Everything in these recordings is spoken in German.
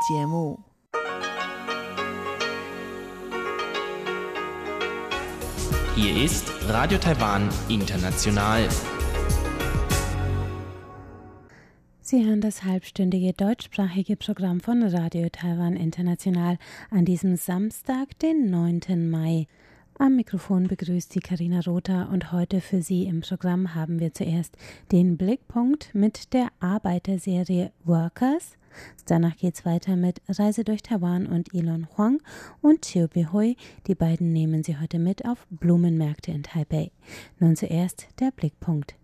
节目。Hier ist Radio Taiwan International. Sie hören das halbstündige deutschsprachige Programm von Radio Taiwan International an diesem Samstag, den 9. Mai. Am Mikrofon begrüßt Sie Karina Rother und heute für Sie im Programm haben wir zuerst den Blickpunkt mit der Arbeiterserie Workers. Danach geht es weiter mit Reise durch Taiwan und Elon Huang und Chiu Bihui. Die beiden nehmen Sie heute mit auf Blumenmärkte in Taipei. Nun zuerst der Blickpunkt.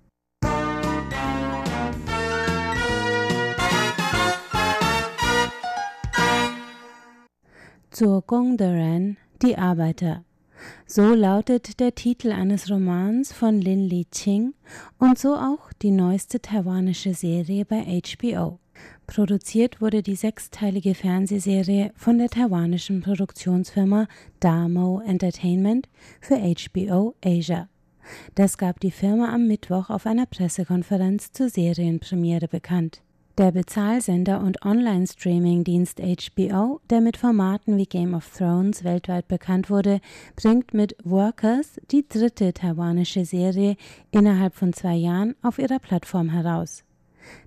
Zur Gong de Ren, die Arbeiter. So lautet der Titel eines Romans von Lin Li Qing und so auch die neueste taiwanische Serie bei HBO. Produziert wurde die sechsteilige Fernsehserie von der taiwanischen Produktionsfirma Damo Entertainment für HBO Asia. Das gab die Firma am Mittwoch auf einer Pressekonferenz zur Serienpremiere bekannt. Der Bezahlsender und Online-Streaming-Dienst HBO, der mit Formaten wie Game of Thrones weltweit bekannt wurde, bringt mit Workers die dritte taiwanische Serie innerhalb von zwei Jahren auf ihrer Plattform heraus.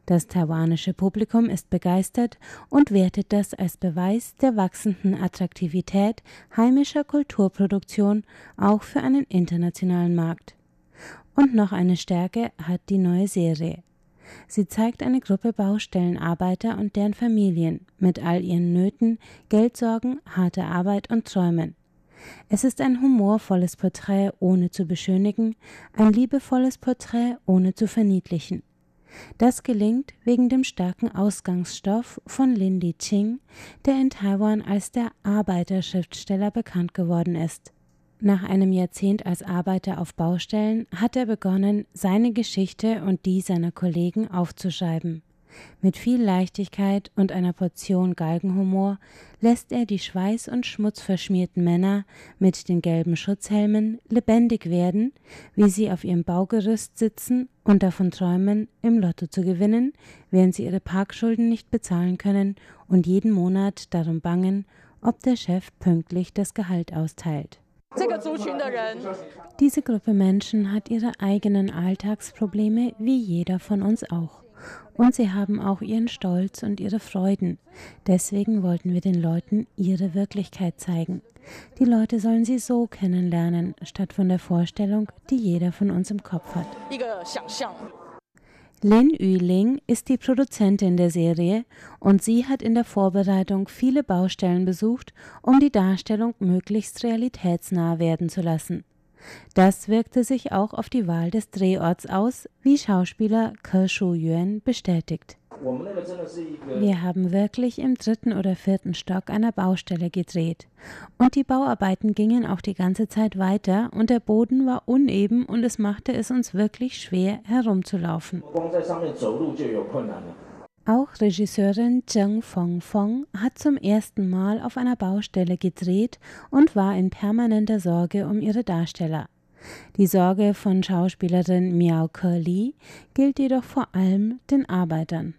Das taiwanische Publikum ist begeistert und wertet das als Beweis der wachsenden Attraktivität heimischer Kulturproduktion auch für einen internationalen Markt. Und noch eine Stärke hat die neue Serie. Sie zeigt eine Gruppe Baustellenarbeiter und deren Familien mit all ihren Nöten, Geldsorgen, harter Arbeit und Träumen. Es ist ein humorvolles Porträt ohne zu beschönigen, ein liebevolles Porträt ohne zu verniedlichen. Das gelingt wegen dem starken Ausgangsstoff von Lin Li Qing, der in Taiwan als der Arbeiterschriftsteller bekannt geworden ist. Nach einem Jahrzehnt als Arbeiter auf Baustellen hat er begonnen, seine Geschichte und die seiner Kollegen aufzuschreiben. Mit viel Leichtigkeit und einer Portion Galgenhumor lässt er die schweiß- und schmutzverschmierten Männer mit den gelben Schutzhelmen lebendig werden, wie sie auf ihrem Baugerüst sitzen und davon träumen, im Lotto zu gewinnen, während sie ihre Parkschulden nicht bezahlen können und jeden Monat darum bangen, ob der Chef pünktlich das Gehalt austeilt. Diese Gruppe Menschen hat ihre eigenen Alltagsprobleme, wie jeder von uns auch. Und sie haben auch ihren Stolz und ihre Freuden. Deswegen wollten wir den Leuten ihre Wirklichkeit zeigen. Die Leute sollen sie so kennenlernen, statt von der Vorstellung, die jeder von uns im Kopf hat. Lin Yuling ist die Produzentin der Serie und sie hat in der Vorbereitung viele Baustellen besucht, um die Darstellung möglichst realitätsnah werden zu lassen. Das wirkte sich auch auf die Wahl des Drehorts aus, wie Schauspieler Ke Shu-yuan bestätigt. Wir haben wirklich im dritten oder vierten Stock einer Baustelle gedreht. Und die Bauarbeiten gingen auch die ganze Zeit weiter und der Boden war uneben und es machte es uns wirklich schwer herumzulaufen. Auch Regisseurin Zheng Fong-Fong hat zum ersten Mal auf einer Baustelle gedreht und war in permanenter Sorge um ihre Darsteller. Die Sorge von Schauspielerin Miao Ke Li gilt jedoch vor allem den Arbeitern.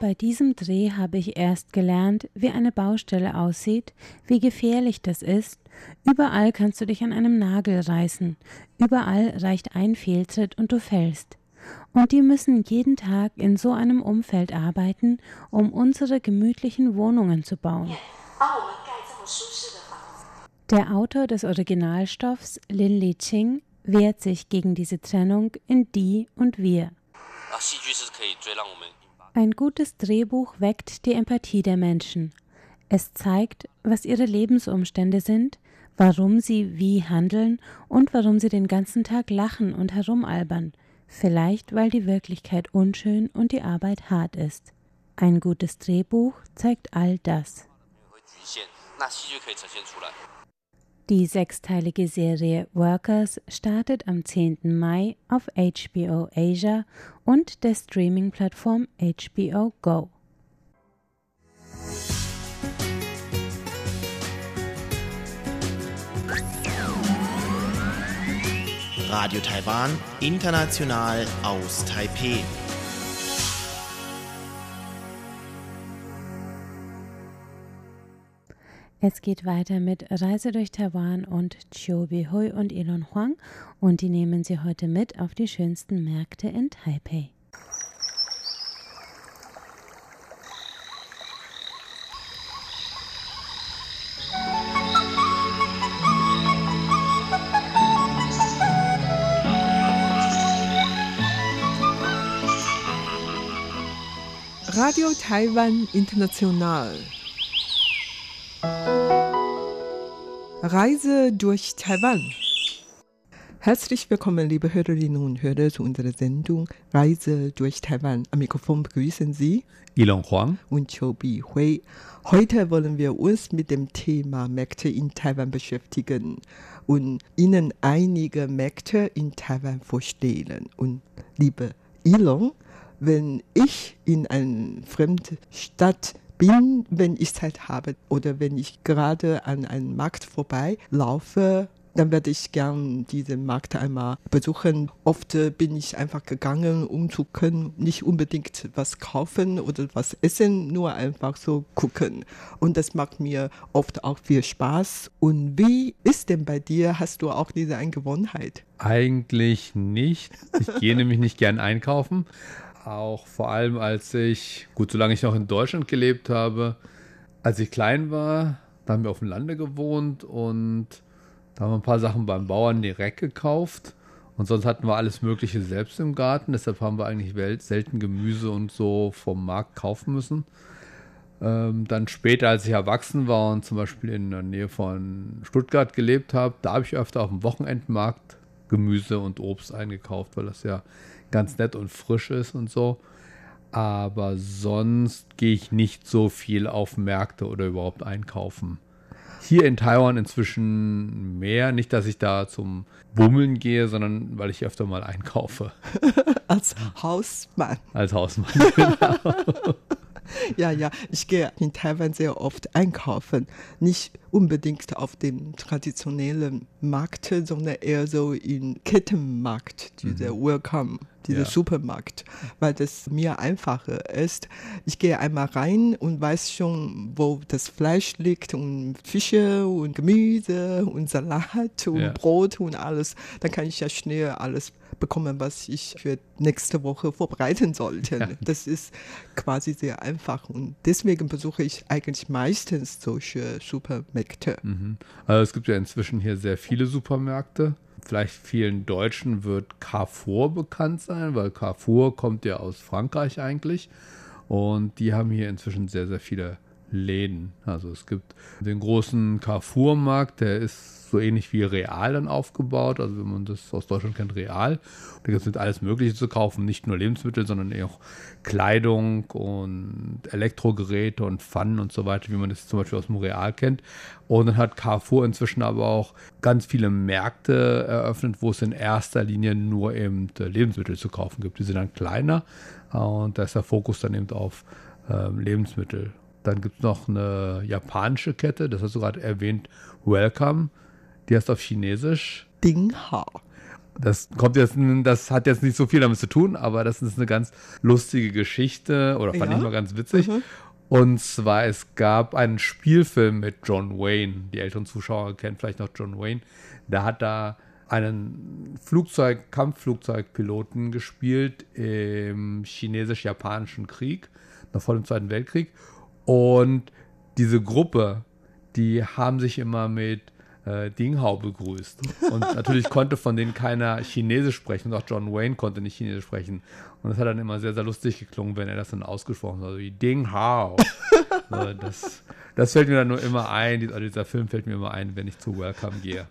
Bei diesem Dreh habe ich erst gelernt, wie eine Baustelle aussieht, wie gefährlich das ist. Überall kannst du dich an einem Nagel reißen. Überall reicht ein Fehltritt und du fällst. Und die müssen jeden Tag in so einem Umfeld arbeiten, um unsere gemütlichen Wohnungen zu bauen. Der Autor des Originalstoffs, Lin Li Qing, wehrt sich gegen diese Trennung in die und wir. Ein gutes Drehbuch weckt die Empathie der Menschen. Es zeigt, was ihre Lebensumstände sind, warum sie wie handeln und warum sie den ganzen Tag lachen und herumalbern. Vielleicht, weil die Wirklichkeit unschön und die Arbeit hart ist. Ein gutes Drehbuch zeigt all das. Die sechsteilige Serie Workers startet am 10. Mai auf HBO Asia und der Streaming-Plattform HBO Go. Radio Taiwan, international aus Taipei. Es geht weiter mit Reise durch Taiwan und Chiobi Hui und Elon Huang und die nehmen Sie heute mit auf die schönsten Märkte in Taipei. Radio Taiwan International. Reise durch Taiwan. Herzlich willkommen, liebe Hörerinnen und Hörer, zu unserer Sendung Reise durch Taiwan. Am Mikrofon begrüßen Sie Ilon Huang und Chobi Hui. Heute wollen wir uns mit dem Thema Märkte in Taiwan beschäftigen und Ihnen einige Märkte in Taiwan vorstellen. Und liebe Ilon, wenn ich in eine fremde Stadt bin, wenn ich Zeit habe oder wenn ich gerade an einem Markt vorbei laufe, dann werde ich gern diesen Markt einmal besuchen. Oft bin ich einfach gegangen, um zu können, nicht unbedingt was kaufen oder was essen, nur einfach so gucken. Und das macht mir oft auch viel Spaß. Und wie ist denn bei dir? Hast du auch diese Angewohnheit? Eigentlich nicht. Ich gehe nämlich nicht gern einkaufen auch vor allem als ich, gut, solange ich noch in Deutschland gelebt habe, als ich klein war, da haben wir auf dem Lande gewohnt und da haben wir ein paar Sachen beim Bauern direkt gekauft. Und sonst hatten wir alles Mögliche selbst im Garten. Deshalb haben wir eigentlich selten Gemüse und so vom Markt kaufen müssen. Ähm, dann später, als ich erwachsen war und zum Beispiel in der Nähe von Stuttgart gelebt habe, da habe ich öfter auf dem Wochenendmarkt Gemüse und Obst eingekauft, weil das ja ganz nett und frisch ist und so. Aber sonst gehe ich nicht so viel auf Märkte oder überhaupt einkaufen. Hier in Taiwan inzwischen mehr. Nicht, dass ich da zum Bummeln gehe, sondern weil ich öfter mal einkaufe. Als Hausmann. Als Hausmann, genau. Ja, ja, ich gehe in Taiwan sehr oft einkaufen. Nicht unbedingt auf dem traditionellen Markt, sondern eher so im Kettenmarkt, dieser mhm. Welcome dieser ja. Supermarkt, weil das mir einfacher ist. Ich gehe einmal rein und weiß schon, wo das Fleisch liegt und Fische und Gemüse und Salat und ja. Brot und alles. Dann kann ich ja schnell alles bekommen, was ich für nächste Woche vorbereiten sollte. Ja. Das ist quasi sehr einfach und deswegen besuche ich eigentlich meistens solche Supermärkte. Mhm. Also es gibt ja inzwischen hier sehr viele Supermärkte vielleicht vielen Deutschen wird Carrefour bekannt sein, weil Carrefour kommt ja aus Frankreich eigentlich. Und die haben hier inzwischen sehr, sehr viele Läden. Also es gibt den großen Carrefour-Markt, der ist so ähnlich wie Real dann aufgebaut. Also wenn man das aus Deutschland kennt, Real. Da gibt es alles Mögliche zu kaufen, nicht nur Lebensmittel, sondern auch Kleidung und Elektrogeräte und Pfannen und so weiter, wie man das zum Beispiel aus dem Real kennt. Und dann hat Carrefour inzwischen aber auch ganz viele Märkte eröffnet, wo es in erster Linie nur eben Lebensmittel zu kaufen gibt. Die sind dann kleiner und da ist der Fokus dann eben auf äh, Lebensmittel. Dann gibt es noch eine japanische Kette, das hast du gerade erwähnt, Welcome. Die heißt auf Chinesisch Ding Hao. Das kommt jetzt, das hat jetzt nicht so viel damit zu tun, aber das ist eine ganz lustige Geschichte oder fand ja? ich mal ganz witzig. Mhm. Und zwar, es gab einen Spielfilm mit John Wayne. Die älteren Zuschauer kennen vielleicht noch John Wayne. Da hat da einen Flugzeug, Kampfflugzeugpiloten gespielt im chinesisch-japanischen Krieg, noch vor dem Zweiten Weltkrieg. Und diese Gruppe, die haben sich immer mit äh, Dinghao begrüßt. Und natürlich konnte von denen keiner Chinesisch sprechen. Und auch John Wayne konnte nicht Chinesisch sprechen. Und das hat dann immer sehr, sehr lustig geklungen, wenn er das dann ausgesprochen hat. Also wie Ding Hao. so, das, das fällt mir dann nur immer ein. Also dieser Film fällt mir immer ein, wenn ich zu Welcome gehe.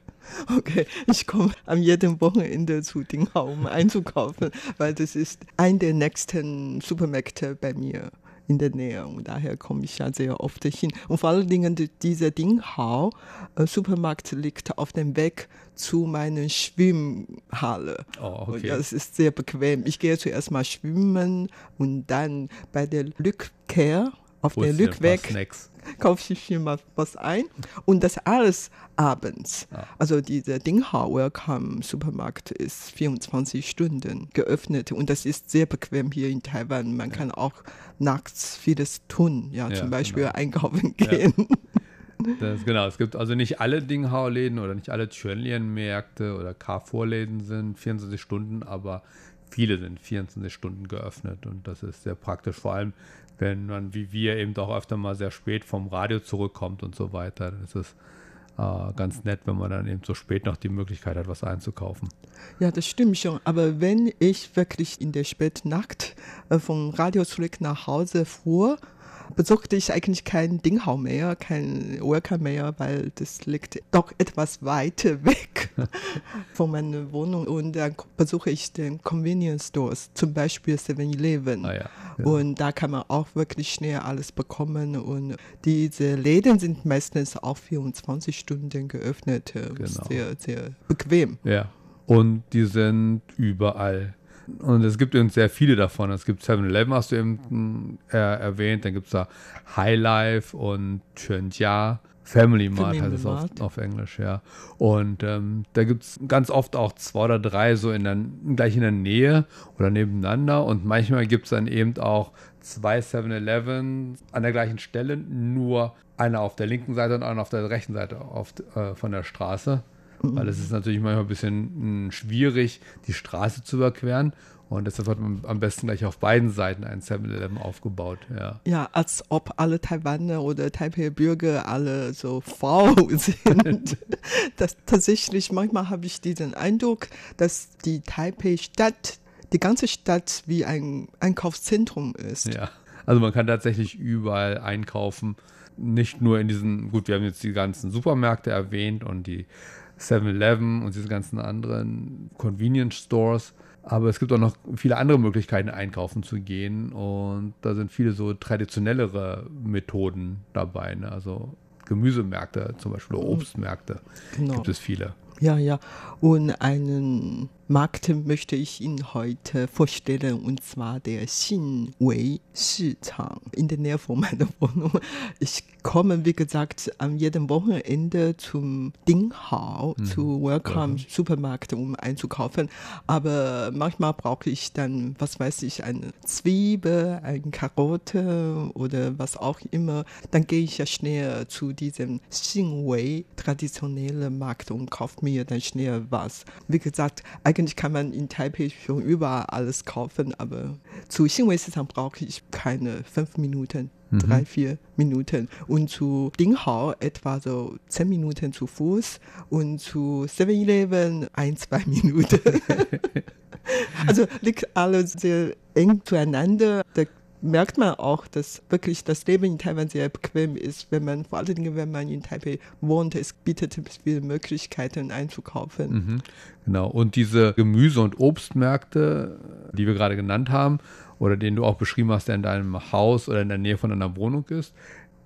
Okay, ich komme am jedem Wochenende zu Dinghao, um einzukaufen, weil das ist ein der nächsten Supermärkte bei mir in der Nähe und daher komme ich ja sehr oft hin. Und vor allen Dingen dieser Dinghao äh, Supermarkt liegt auf dem Weg zu meiner Schwimmhalle. Oh, okay. Und das ist sehr bequem. Ich gehe zuerst mal schwimmen und dann bei der Rückkehr auf Wo der Rückweg kaufe ich mir mal was ein und das alles abends. Ja. Also dieser Dinghao Welcome Supermarkt ist 24 Stunden geöffnet und das ist sehr bequem hier in Taiwan. Man ja. kann auch nachts vieles tun, ja, ja zum Beispiel genau. einkaufen gehen. Das, genau, es gibt also nicht alle Dinghao-Läden oder nicht alle Chuanlian-Märkte oder Carrefour-Läden sind 24 Stunden, aber viele sind 24 Stunden geöffnet und das ist sehr praktisch, vor allem wenn man wie wir eben auch öfter mal sehr spät vom Radio zurückkommt und so weiter. Dann ist es äh, ganz nett, wenn man dann eben so spät noch die Möglichkeit hat, was einzukaufen. Ja, das stimmt schon. Aber wenn ich wirklich in der Spätnacht äh, vom Radio zurück nach Hause fuhr, besuchte ich eigentlich kein Dinghau mehr, kein Welcome mehr, weil das liegt doch etwas weiter weg von meiner Wohnung. Und dann besuche ich den Convenience Stores, zum Beispiel 7-Eleven. Ah, ja. Ja. Und da kann man auch wirklich schnell alles bekommen. Und diese Läden sind meistens auch 24 Stunden geöffnet. Genau. Sehr, sehr bequem. Ja. Und die sind überall und es gibt eben sehr viele davon. Es gibt 7-Eleven, hast du eben äh, erwähnt. Dann gibt es da High Life und Chuanjia. Family Mart Family heißt es auf, auf, Englisch, ja. Und ähm, da gibt es ganz oft auch zwei oder drei so in der, gleich in der Nähe oder nebeneinander. Und manchmal gibt es dann eben auch zwei 7-Eleven an der gleichen Stelle, nur einer auf der linken Seite und einer auf der rechten Seite auf, äh, von der Straße. Weil es ist natürlich manchmal ein bisschen hm, schwierig, die Straße zu überqueren. Und deshalb hat man am besten gleich auf beiden Seiten ein 7-Eleven aufgebaut. Ja. ja, als ob alle Taiwaner oder Taipei-Bürger alle so faul sind. das, tatsächlich, manchmal habe ich diesen Eindruck, dass die Taipei-Stadt, die ganze Stadt wie ein Einkaufszentrum ist. Ja, also man kann tatsächlich überall einkaufen. Nicht nur in diesen, gut, wir haben jetzt die ganzen Supermärkte erwähnt und die 7-Eleven und diese ganzen anderen Convenience Stores. Aber es gibt auch noch viele andere Möglichkeiten, einkaufen zu gehen. Und da sind viele so traditionellere Methoden dabei. Ne? Also Gemüsemärkte zum Beispiel oder Obstmärkte genau. gibt es viele. Ja, ja. Und einen Markt möchte ich Ihnen heute vorstellen, und zwar der Xinwei Shichang in der Nähe von meiner Wohnung. Ich komme, wie gesagt, an jedem Wochenende zum Dinghao, mhm. zu Welcome ja. Supermarkt, um einzukaufen. Aber manchmal brauche ich dann, was weiß ich, eine Zwiebel, eine Karotte oder was auch immer. Dann gehe ich ja schnell zu diesem Xinwei traditionellen Markt und kaufe mir dann schnell was. Wie gesagt, eigentlich kann man in Taipei schon überall alles kaufen, aber zu Xinwei-Sitzang brauche ich keine fünf Minuten, mhm. drei, vier Minuten. Und zu Dinghao etwa so zehn Minuten zu Fuß und zu 7-Eleven ein, zwei Minuten. also liegt alles sehr eng zueinander. Der merkt man auch, dass wirklich das Leben in Taiwan sehr bequem ist, wenn man, vor allen Dingen, wenn man in Taipei wohnt, es bietet viele Möglichkeiten einzukaufen. Mhm, genau. Und diese Gemüse- und Obstmärkte, die wir gerade genannt haben, oder den du auch beschrieben hast, der in deinem Haus oder in der Nähe von deiner Wohnung ist,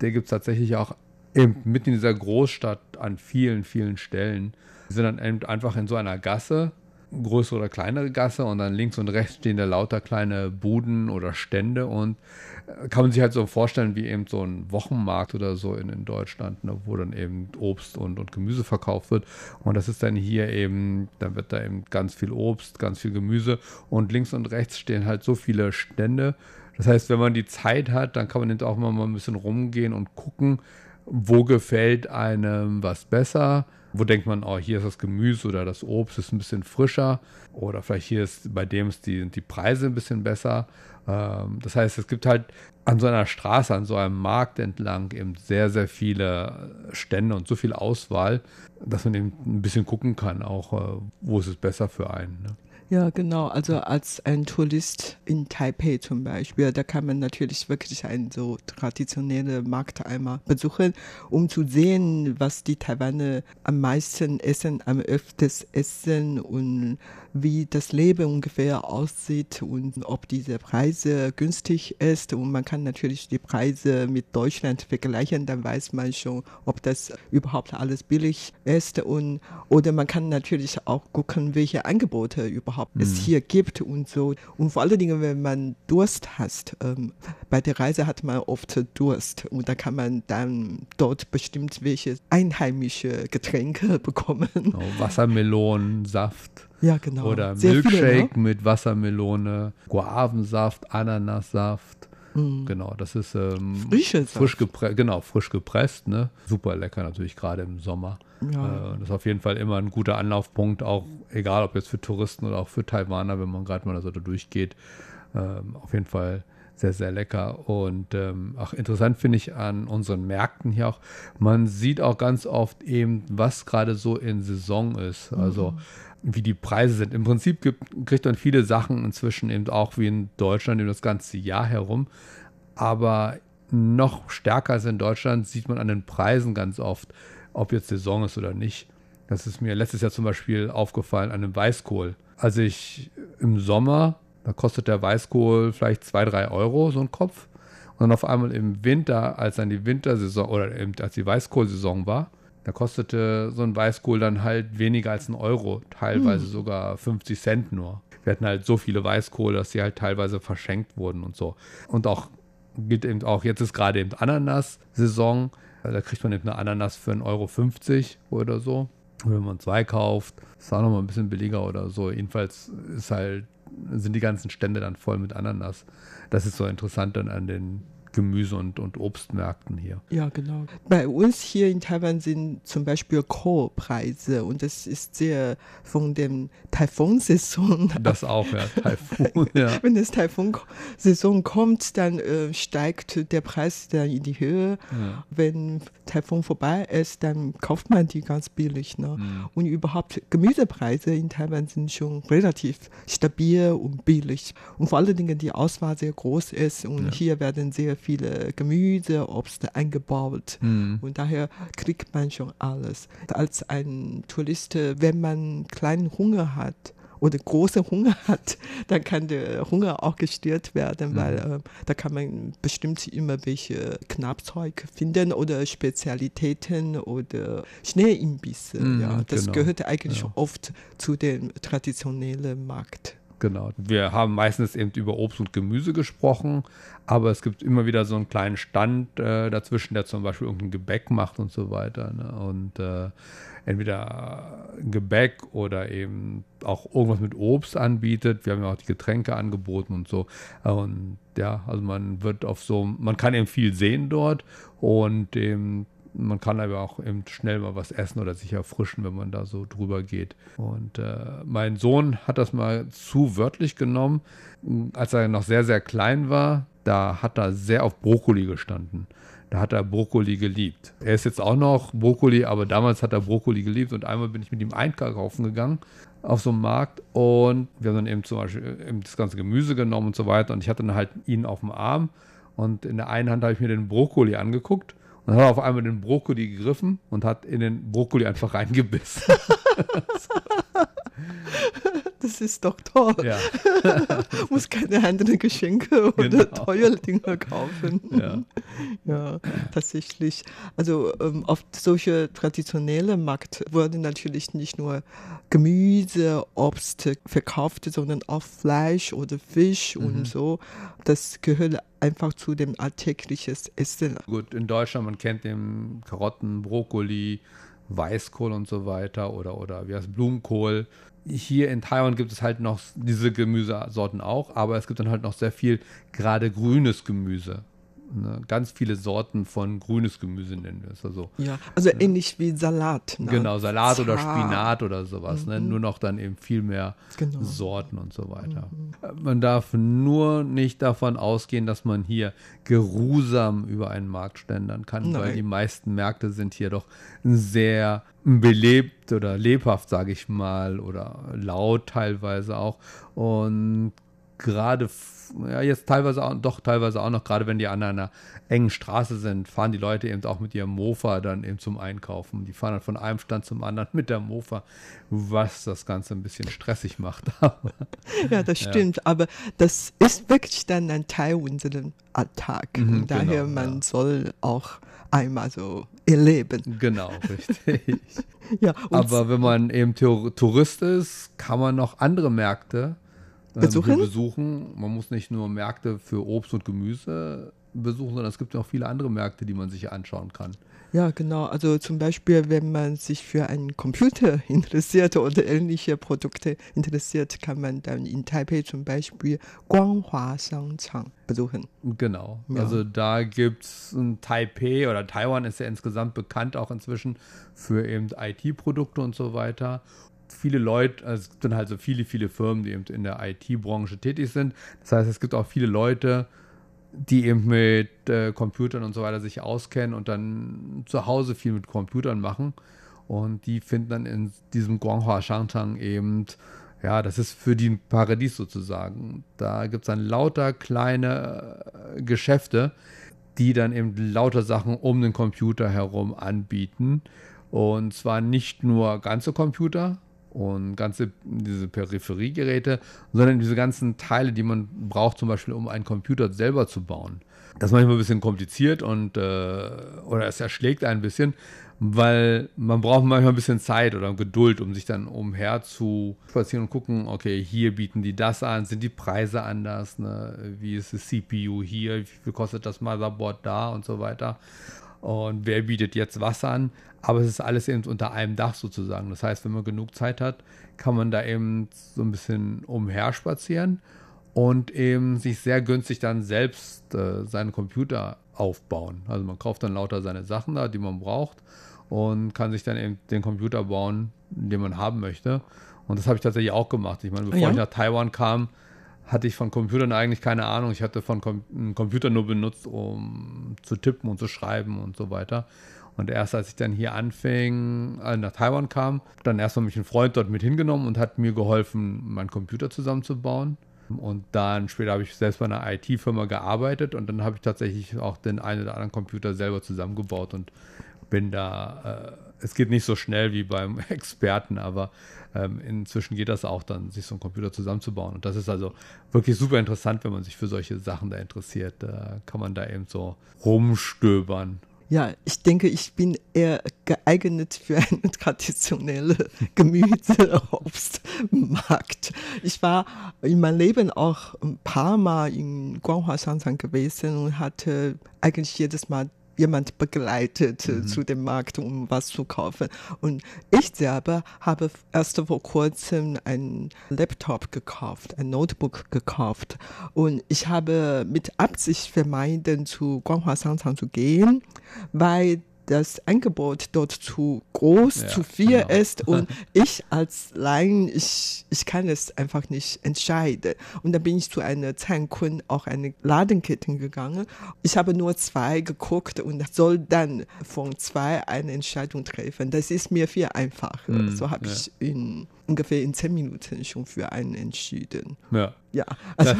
der gibt es tatsächlich auch mitten in dieser Großstadt an vielen, vielen Stellen. Die sind dann einfach in so einer Gasse größere oder kleinere Gasse und dann links und rechts stehen da lauter kleine Buden oder Stände und äh, kann man sich halt so vorstellen wie eben so ein Wochenmarkt oder so in, in Deutschland, ne, wo dann eben Obst und, und Gemüse verkauft wird. Und das ist dann hier eben, dann wird da eben ganz viel Obst, ganz viel Gemüse und links und rechts stehen halt so viele Stände. Das heißt, wenn man die Zeit hat, dann kann man eben auch mal ein bisschen rumgehen und gucken, wo gefällt einem was besser wo denkt man, oh, hier ist das Gemüse oder das Obst ist ein bisschen frischer oder vielleicht hier ist bei dem ist die, die Preise ein bisschen besser. Ähm, das heißt, es gibt halt an so einer Straße, an so einem Markt entlang eben sehr, sehr viele Stände und so viel Auswahl, dass man eben ein bisschen gucken kann, auch äh, wo ist es besser für einen. Ne? Ja, genau. Also als ein Tourist in Taipei zum Beispiel, da kann man natürlich wirklich einen so traditionellen Markt einmal besuchen, um zu sehen, was die Taiwaner am meisten essen, am öftesten essen und wie das Leben ungefähr aussieht und ob diese Preise günstig ist. Und man kann natürlich die Preise mit Deutschland vergleichen, dann weiß man schon, ob das überhaupt alles billig ist. Und, oder man kann natürlich auch gucken, welche Angebote überhaupt mhm. es hier gibt und so. Und vor allen Dingen, wenn man Durst hat, ähm, bei der Reise hat man oft Durst und da kann man dann dort bestimmt welche einheimische Getränke bekommen. Oh, Wassermelonensaft. Ja, genau. Oder Sehr Milkshake viele, ne? mit Wassermelone, Guavensaft, Ananassaft. Genau, das ist ähm, frisch gepresst, genau, frisch gepresst, ne? Super lecker natürlich gerade im Sommer. Ja. Äh, das ist auf jeden Fall immer ein guter Anlaufpunkt, auch egal ob jetzt für Touristen oder auch für Taiwaner, wenn man gerade mal so da durchgeht. Ähm, auf jeden Fall sehr, sehr lecker. Und ähm, auch interessant finde ich an unseren Märkten hier auch, man sieht auch ganz oft eben, was gerade so in Saison ist. Also wie die Preise sind. Im Prinzip gibt, kriegt man viele Sachen inzwischen eben auch wie in Deutschland über das ganze Jahr herum. Aber noch stärker als in Deutschland sieht man an den Preisen ganz oft, ob jetzt Saison ist oder nicht. Das ist mir letztes Jahr zum Beispiel aufgefallen an dem Weißkohl. Als ich im Sommer, da kostet der Weißkohl vielleicht zwei, drei Euro, so ein Kopf. Und dann auf einmal im Winter, als dann die Wintersaison oder eben als die Weißkohlsaison war, da kostete so ein Weißkohl dann halt weniger als ein Euro, teilweise sogar 50 Cent nur. Wir hatten halt so viele Weißkohl, dass sie halt teilweise verschenkt wurden und so. Und auch gilt eben auch, jetzt ist gerade eben Ananas-Saison. Da kriegt man eben eine Ananas für 1,50 Euro oder so. Wenn man zwei kauft, ist auch nochmal ein bisschen billiger oder so. Jedenfalls ist halt, sind die ganzen Stände dann voll mit Ananas. Das ist so interessant dann an den Gemüse- und, und Obstmärkten hier. Ja, genau. Bei uns hier in Taiwan sind zum Beispiel Kohlpreise und das ist sehr von dem Taifunsaison. Das auch, ja. Taifun, ja. Wenn das Taifunsaison kommt, dann äh, steigt der Preis dann in die Höhe. Ja. Wenn Taifun vorbei ist, dann kauft man die ganz billig. Ne? Mhm. Und überhaupt Gemüsepreise in Taiwan sind schon relativ stabil und billig. Und vor allen Dingen die Auswahl sehr groß ist und Ja. hier werden sehr viele Gemüse, Obst eingebaut. Mhm. Und daher kriegt man schon alles. Als ein Tourist, wenn man kleinen Hunger hat oder großen Hunger hat, dann kann der Hunger auch gestillt werden, Mhm. weil äh, da kann man bestimmt immer welche Knappzeug finden oder Spezialitäten oder Schneeimbisse. Mhm, ja, das genau. gehört eigentlich Ja. oft zu dem traditionellen Markt. Genau. Wir haben meistens eben über Obst und Gemüse gesprochen, aber es gibt immer wieder so einen kleinen Stand äh, dazwischen, der zum Beispiel irgendein Gebäck macht und so weiter. Ne? Und äh, entweder Gebäck oder eben auch irgendwas mit Obst anbietet. Wir haben ja auch die Getränke angeboten und so. Und ja, also man wird auf so, man kann eben viel sehen dort und eben man kann aber auch eben schnell mal was essen oder sich erfrischen, wenn man da so drüber geht. Und äh, mein Sohn hat das mal zu wörtlich genommen. Als er noch sehr, sehr klein war, da hat er sehr auf Brokkoli gestanden. Da hat er Brokkoli geliebt. Er ist jetzt auch noch Brokkoli, aber damals hat er Brokkoli geliebt. Und einmal bin ich mit ihm einkaufen gegangen auf so einem Markt und wir haben dann eben zum Beispiel eben das ganze Gemüse genommen und so weiter. Und ich hatte dann halt ihn auf dem Arm und in der einen Hand habe ich mir den Brokkoli angeguckt und dann hat er auf einmal den Brokkoli gegriffen und hat in den Brokkoli einfach reingebissen. Das ist doch toll. ja, Muss keine anderen Geschenke oder Genau. teure Dinge kaufen. ja. Ja, tatsächlich. Also ähm, auf solche traditionelle Markt wurden natürlich nicht nur Gemüse, Obst verkauft, sondern auch Fleisch oder Fisch Mhm. und so. Das gehört einfach zu dem alltäglichen Essen. Gut, in Deutschland, man kennt den Karotten, Brokkoli, Weißkohl und so weiter oder, oder wie heißt Blumenkohl. Hier in Taiwan gibt es halt noch diese Gemüsesorten auch, aber es gibt dann halt noch sehr viel gerade grünes Gemüse. Ne? Ganz viele Sorten von grünes Gemüse nennen wir es. Also Ja, also ähnlich wie Salat. Ne? Genau, Salat oder Zart. Spinat oder sowas. Ne? Nur noch dann eben viel mehr Genau. Sorten und so weiter. Man darf nur nicht davon ausgehen, dass man hier geruhsam über einen Markt ständern kann, weil Nein. die meisten Märkte sind hier doch sehr belebt oder lebhaft, sage ich mal, oder laut teilweise auch. Und gerade, ja, jetzt teilweise auch, doch teilweise auch noch, gerade wenn die an einer engen Straße sind, fahren die Leute eben auch mit ihrem Mofa dann eben zum Einkaufen. Die fahren dann von einem Stand zum anderen mit der Mofa, was das Ganze ein bisschen stressig macht. Ja, das stimmt. Aber das ist wirklich dann ein Teil unseres Alltag. Mhm, daher, genau, man ja. soll auch einmal so erleben. genau, richtig. Ja, Aber wenn man eben Tour- Tourist ist, kann man noch andere Märkte Besuchen? hier besuchen. Man muss nicht nur Märkte für Obst und Gemüse besuchen, sondern es gibt auch viele andere Märkte, die man sich anschauen kann. Ja, genau. Also zum Beispiel, wenn man sich für einen Computer interessiert oder ähnliche Produkte interessiert, kann man dann in Taipei zum Beispiel Guanghua Shangchang besuchen. Genau. Ja. Also da gibt es Taipei oder Taiwan ist ja insgesamt bekannt auch inzwischen für eben IT-Produkte und so weiter viele Leute, also es sind halt so viele, viele Firmen, die eben in der IT-Branche tätig sind. Das heißt, es gibt auch viele Leute, die eben mit äh, Computern und so weiter sich auskennen und dann zu Hause viel mit Computern machen. Und die finden dann in diesem Guanghua Shangtang eben, ja, das ist für die ein Paradies sozusagen. Da gibt es dann lauter kleine äh, Geschäfte, die dann eben lauter Sachen um den Computer herum anbieten. Und zwar nicht nur ganze Computer, und ganze diese Peripheriegeräte, sondern diese ganzen Teile, die man braucht, zum Beispiel um einen Computer selber zu bauen. Das ist manchmal ein bisschen kompliziert und äh, oder es erschlägt ein bisschen, weil man braucht manchmal ein bisschen Zeit oder Geduld, um sich dann umher zu spazieren und gucken, okay, hier bieten die das an, sind die Preise anders, ne? wie ist das CPU hier, wie viel kostet das Motherboard da und so weiter und wer bietet jetzt was an. Aber es ist alles eben unter einem Dach sozusagen. Das heißt, wenn man genug Zeit hat, kann man da eben so ein bisschen umherspazieren und eben sich sehr günstig dann selbst äh, seinen Computer aufbauen. Also man kauft dann lauter seine Sachen da, die man braucht und kann sich dann eben den Computer bauen, den man haben möchte. Und das habe ich tatsächlich auch gemacht. Ich meine, bevor ja. ich nach Taiwan kam, hatte ich von Computern eigentlich keine Ahnung. Ich hatte von Com Computer nur benutzt, um zu tippen und zu schreiben und so weiter. Und erst als ich dann hier anfing, äh, nach Taiwan kam, dann erstmal mich ein Freund dort mit hingenommen und hat mir geholfen, meinen Computer zusammenzubauen. Und dann später habe ich selbst bei einer IT-Firma gearbeitet und dann habe ich tatsächlich auch den einen oder anderen Computer selber zusammengebaut und bin da, äh, es geht nicht so schnell wie beim Experten, aber ähm, inzwischen geht das auch dann, sich so einen Computer zusammenzubauen. Und das ist also wirklich super interessant, wenn man sich für solche Sachen da interessiert. Da kann man da eben so rumstöbern. Ja, ich denke, ich bin eher geeignet für einen traditionellen Gemüse-Obstmarkt. Ich war in meinem Leben auch ein paar Mal in Guanghua Shangchang gewesen und hatte eigentlich jedes Mal jemand begleitet äh, mhm. zu dem Markt, um was zu kaufen. Und ich selber habe erst vor kurzem ein Laptop gekauft, ein Notebook gekauft. Und ich habe mit Absicht vermeiden, zu Guanghua Shangchang zu gehen, weil das Angebot dort zu groß, ja, zu viel genau. ist und ich als Laien, ich, ich kann es einfach nicht entscheiden. Und dann bin ich zu einer Zankun, auch eine Ladenkette gegangen. Ich habe nur zwei geguckt und soll dann von zwei eine Entscheidung treffen. Das ist mir viel einfacher. Mm, so habe ja. ich in ungefähr in zehn Minuten schon für einen entschieden. Ja. Ja, also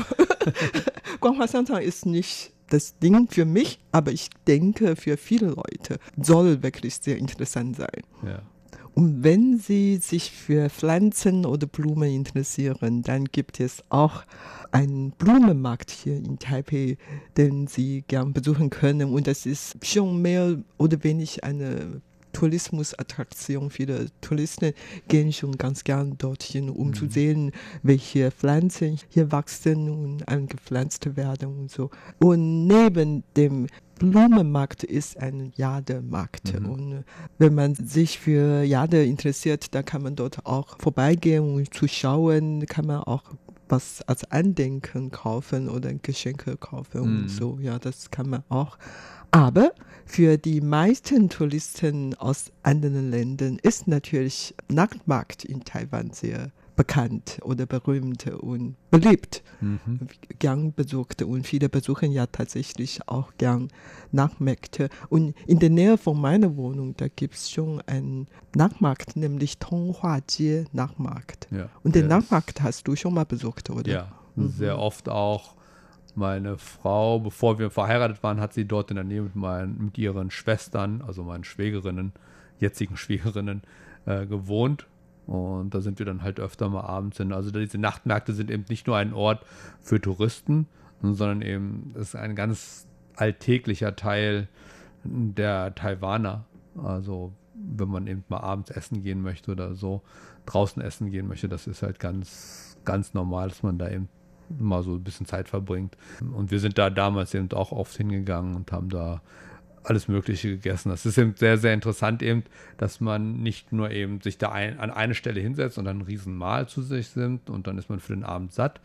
Guanghua Shangchang ist nicht das Ding für mich, aber ich denke, für viele Leute soll wirklich sehr interessant sein. Ja. Und wenn Sie sich für Pflanzen oder Blumen interessieren, dann gibt es auch einen Blumenmarkt hier in Taipei, den Sie gern besuchen können. Und das ist schon mehr oder weniger eine Tourismusattraktion. Viele Touristen gehen schon ganz gern dorthin, um mhm. zu sehen, welche Pflanzen hier wachsen und angepflanzt werden und so. Und neben dem Blumenmarkt ist ein Jademarkt. Mhm. Und wenn man sich für Jade interessiert, dann kann man dort auch vorbeigehen und zu schauen, kann man auch was als Andenken kaufen oder Geschenke kaufen mhm. und so. Ja, das kann man auch. Aber für die meisten Touristen aus anderen Ländern ist natürlich Nachtmarkt in Taiwan sehr bekannt oder berühmt und beliebt, mhm. gern besucht. Und viele besuchen ja tatsächlich auch gern Nachtmärkte. Und in der Nähe von meiner Wohnung, da gibt es schon einen Nachtmarkt, nämlich Tonghua Jie Nachtmarkt. Ja, und den Nachtmarkt hast du schon mal besucht, oder? Ja, mhm. sehr oft auch meine Frau, bevor wir verheiratet waren, hat sie dort in der Nähe mit, meinen, mit ihren Schwestern, also meinen Schwägerinnen, jetzigen Schwägerinnen, äh, gewohnt. Und da sind wir dann halt öfter mal abends hin. Also diese Nachtmärkte sind eben nicht nur ein Ort für Touristen, sondern eben ist ein ganz alltäglicher Teil der Taiwaner. Also wenn man eben mal abends essen gehen möchte oder so, draußen essen gehen möchte, das ist halt ganz, ganz normal, dass man da eben mal so ein bisschen Zeit verbringt. Und wir sind da damals eben auch oft hingegangen und haben da alles Mögliche gegessen. Das ist eben sehr, sehr interessant eben, dass man nicht nur eben sich da ein, an eine Stelle hinsetzt und dann ein Riesenmahl zu sich nimmt und dann ist man für den Abend satt.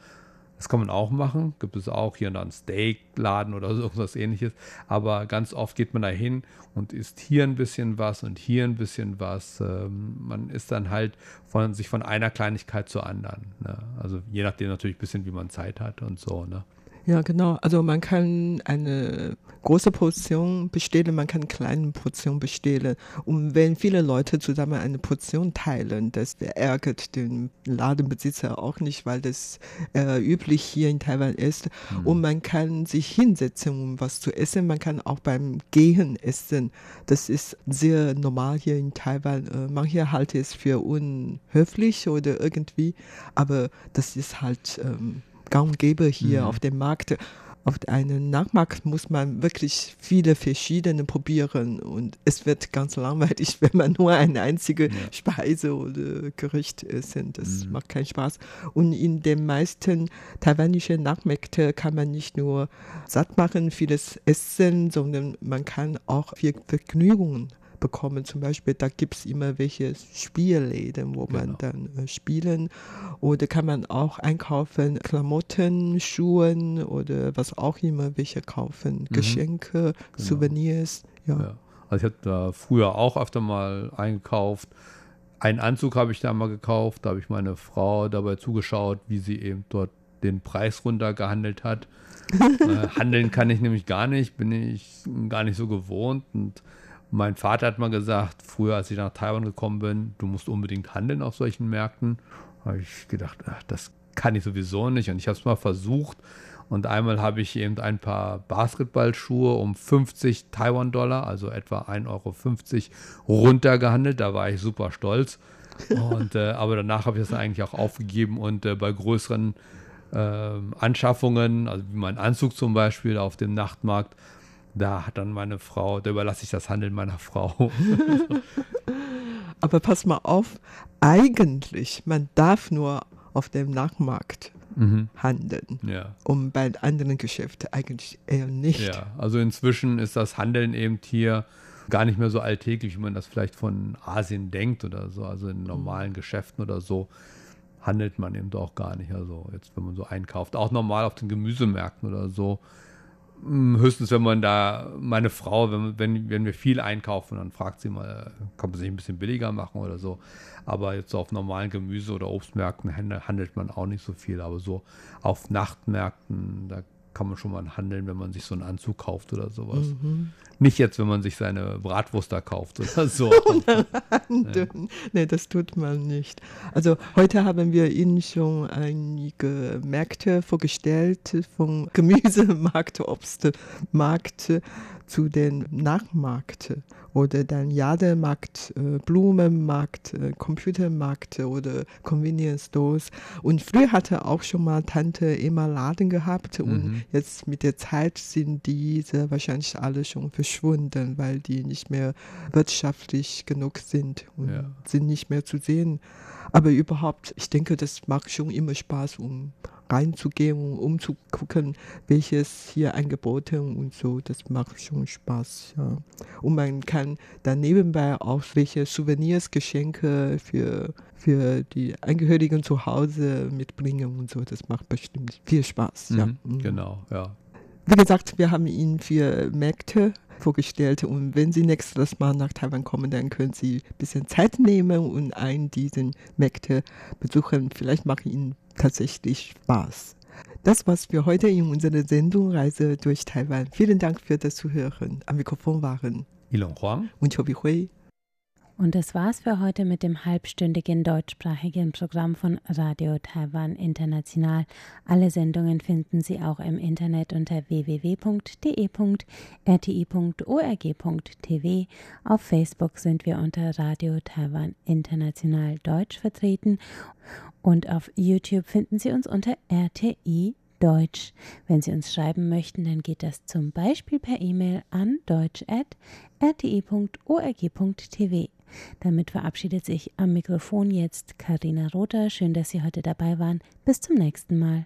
Das kann man auch machen. Gibt es auch hier und da einen Steakladen oder so was ähnliches. Aber ganz oft geht man da hin und isst hier ein bisschen was und hier ein bisschen was. Ähm, man ist dann halt von sich von einer Kleinigkeit zur anderen. Ne? Also je nachdem natürlich ein bisschen, wie man Zeit hat und so. Ne? Ja, genau. Also man kann eine große Portion bestellen, man kann eine kleine Portion bestellen. Und wenn viele Leute zusammen eine Portion teilen, das ärgert den Ladenbesitzer auch nicht, weil das äh, üblich hier in Taiwan ist. Mhm. Und man kann sich hinsetzen, um was zu essen. Man kann auch beim Gehen essen. Das ist sehr normal hier in Taiwan. Äh, manche halten es für unhöflich oder irgendwie, aber das ist halt ähm, gang und gäbe hier mhm. auf dem Markt. Auf einem Nachmarkt muss man wirklich viele verschiedene probieren und es wird ganz langweilig, wenn man nur eine einzige ja. Speise oder Gericht essen. Das mhm. macht keinen Spaß. Und in den meisten taiwanischen Nachmärkten kann man nicht nur satt machen, vieles essen, sondern man kann auch viel Vergnügungen bekommen. Zum Beispiel, da gibt es immer welche Spielläden, wo genau. man dann äh, spielen. Oder kann man auch einkaufen, Klamotten, Schuhen oder was auch immer welche kaufen, mhm. Geschenke, genau. Souvenirs. Ja. ja. Also ich habe da früher auch öfter mal eingekauft. Einen Anzug habe ich da mal gekauft, da habe ich meine Frau dabei zugeschaut, wie sie eben dort den Preis runtergehandelt hat. äh, handeln kann ich nämlich gar nicht, bin ich gar nicht so gewohnt und mein Vater hat mal gesagt, früher als ich nach Taiwan gekommen bin, du musst unbedingt handeln auf solchen Märkten. Da habe ich gedacht, ach, das kann ich sowieso nicht. Und ich habe es mal versucht. Und einmal habe ich eben ein paar Basketballschuhe um 50 Taiwan-Dollar, also etwa 1,50 Euro runtergehandelt. Da war ich super stolz. Und, äh, aber danach habe ich das eigentlich auch aufgegeben und äh, bei größeren äh, Anschaffungen, also wie mein Anzug zum Beispiel auf dem Nachtmarkt, da hat dann meine Frau, da überlasse ich das Handeln meiner Frau. Aber pass mal auf, eigentlich, man darf nur auf dem Nachmarkt mhm. handeln. Ja. Und bei anderen Geschäften eigentlich eher nicht. Ja, also inzwischen ist das Handeln eben hier gar nicht mehr so alltäglich, wie man das vielleicht von Asien denkt oder so. Also in normalen Geschäften oder so handelt man eben doch gar nicht. Also jetzt, wenn man so einkauft, auch normal auf den Gemüsemärkten oder so höchstens, wenn man da, meine Frau, wenn, wenn, wenn wir viel einkaufen, dann fragt sie mal, kann man sich ein bisschen billiger machen oder so. Aber jetzt so auf normalen Gemüse- oder Obstmärkten handelt man auch nicht so viel. Aber so auf Nachtmärkten, da kann man schon mal handeln, wenn man sich so einen Anzug kauft oder sowas. Mhm. Nicht jetzt, wenn man sich seine Bratwurst da kauft oder so. nee. nee, das tut man nicht. Also heute haben wir Ihnen schon einige Märkte vorgestellt, vom Gemüsemarkt, Obstmarkt zu den Nachmarkt oder dann Jademarkt, äh, Blumenmarkt, äh, Computermarkt oder Convenience Stores. Und früher hatte auch schon mal Tante immer Laden gehabt und mhm. jetzt mit der Zeit sind diese wahrscheinlich alle schon verschwunden, weil die nicht mehr wirtschaftlich genug sind und ja. sind nicht mehr zu sehen. Aber überhaupt, ich denke, das macht schon immer Spaß, um reinzugehen und um zu gucken, welches hier angeboten und so. Das macht schon Spaß. Ja. Und man kann dann nebenbei auch welche Souvenirs, Geschenke für, für die Angehörigen zu Hause mitbringen und so. Das macht bestimmt viel Spaß. Mhm, ja. Mhm. Genau, ja. Wie gesagt, wir haben Ihnen vier Märkte vorgestellt. Und wenn Sie nächstes Mal nach Taiwan kommen, dann können Sie ein bisschen Zeit nehmen und einen dieser Märkte besuchen. Vielleicht macht Ihnen tatsächlich Spaß. Das war's für heute in unserer Sendung Reise durch Taiwan. Vielen Dank für das Zuhören. Am Mikrofon waren Ilon Huang und Chobi Hui. Und das war's für heute mit dem halbstündigen deutschsprachigen Programm von Radio Taiwan International. Alle Sendungen finden Sie auch im Internet unter www.de.rti.org.tv. Auf Facebook sind wir unter Radio Taiwan International Deutsch vertreten und auf YouTube finden Sie uns unter RTI Deutsch. Wenn Sie uns schreiben möchten, dann geht das zum Beispiel per E-Mail an deutsch.rti.org.tv. Damit verabschiedet sich am Mikrofon jetzt Karina Rother. Schön, dass Sie heute dabei waren. Bis zum nächsten Mal.